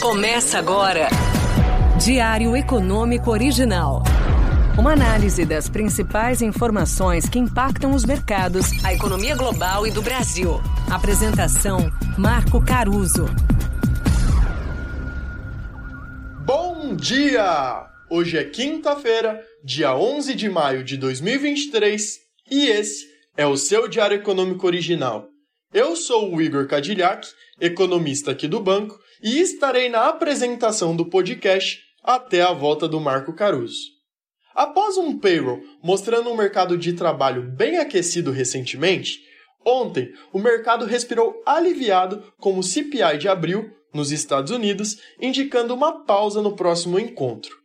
Começa agora. Diário Econômico Original. Uma análise das principais informações que impactam os mercados, a economia global e do Brasil. Apresentação: Marco Caruso. Bom dia! Hoje é quinta-feira, dia 11 de maio de 2023, e esse é o seu Diário Econômico Original. Eu sou o Igor Cadilhac, economista aqui do banco, e estarei na apresentação do podcast até a volta do Marco Caruso. Após um payroll mostrando um mercado de trabalho bem aquecido recentemente, ontem o mercado respirou aliviado com o CPI de abril nos Estados Unidos, indicando uma pausa no próximo encontro.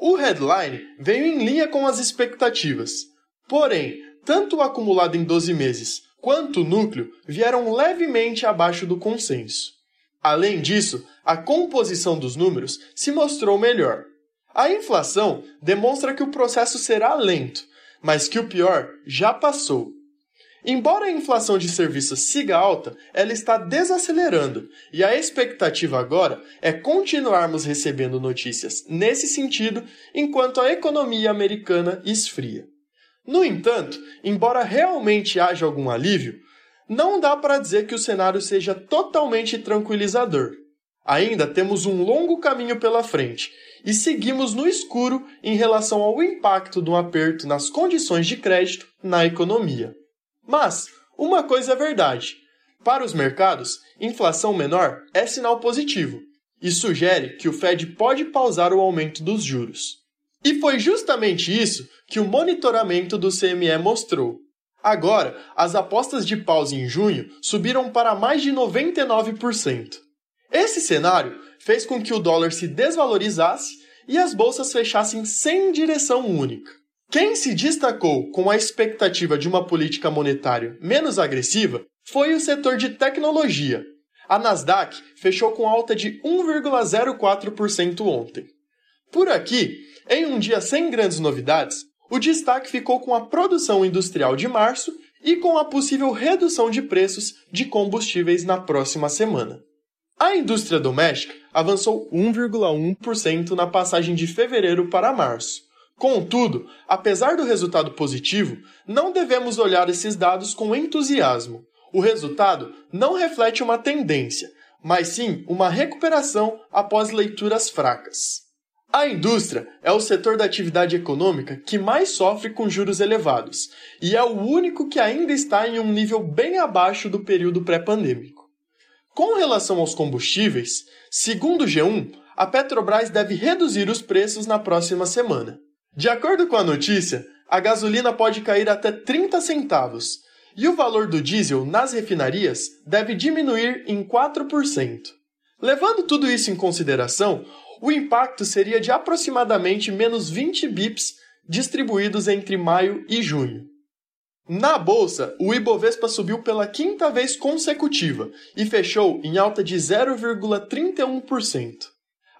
O headline veio em linha com as expectativas, porém, tanto o acumulado em 12 meses quanto o núcleo vieram levemente abaixo do consenso. Além disso, a composição dos números se mostrou melhor. A inflação demonstra que o processo será lento, mas que o pior já passou. Embora a inflação de serviços siga alta, ela está desacelerando e a expectativa agora é continuarmos recebendo notícias nesse sentido enquanto a economia americana esfria. No entanto, embora realmente haja algum alívio, não dá para dizer que o cenário seja totalmente tranquilizador. Ainda temos um longo caminho pela frente e seguimos no escuro em relação ao impacto do aperto nas condições de crédito na economia. Mas, uma coisa é verdade: para os mercados, inflação menor é sinal positivo e sugere que o Fed pode pausar o aumento dos juros. E foi justamente isso que o monitoramento do CME mostrou. Agora, as apostas de pausa em junho subiram para mais de 99%. Esse cenário fez com que o dólar se desvalorizasse e as bolsas fechassem sem direção única. Quem se destacou com a expectativa de uma política monetária menos agressiva foi o setor de tecnologia. A Nasdaq fechou com alta de 1,04% ontem. Por aqui, em um dia sem grandes novidades, o destaque ficou com a produção industrial de março e com a possível redução de preços de combustíveis na próxima semana. A indústria doméstica avançou 1,1% na passagem de fevereiro para março. Contudo, apesar do resultado positivo, não devemos olhar esses dados com entusiasmo. O resultado não reflete uma tendência, mas sim uma recuperação após leituras fracas. A indústria é o setor da atividade econômica que mais sofre com juros elevados e é o único que ainda está em um nível bem abaixo do período pré-pandêmico. Com relação aos combustíveis, segundo o G1, a Petrobras deve reduzir os preços na próxima semana. De acordo com a notícia, a gasolina pode cair até 30 centavos e o valor do diesel nas refinarias deve diminuir em 4%. Levando tudo isso em consideração, o impacto seria de aproximadamente menos 20 bips distribuídos entre maio e junho. Na bolsa, o Ibovespa subiu pela quinta vez consecutiva e fechou em alta de 0,31%.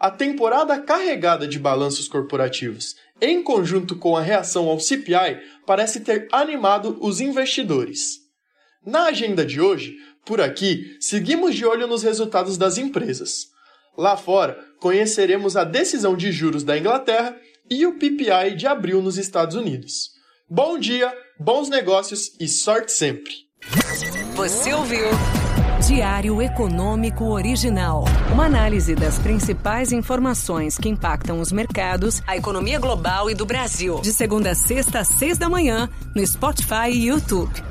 A temporada carregada de balanços corporativos, em conjunto com a reação ao CPI, parece ter animado os investidores. Na agenda de hoje, por aqui, seguimos de olho nos resultados das empresas. Lá fora, conheceremos a decisão de juros da Inglaterra e o PPI de abril nos Estados Unidos. Bom dia, bons negócios e sorte sempre! Você ouviu? Diário Econômico Original. Uma análise das principais informações que impactam os mercados, a economia global e do Brasil. De segunda a sexta às seis da manhã, no Spotify e YouTube.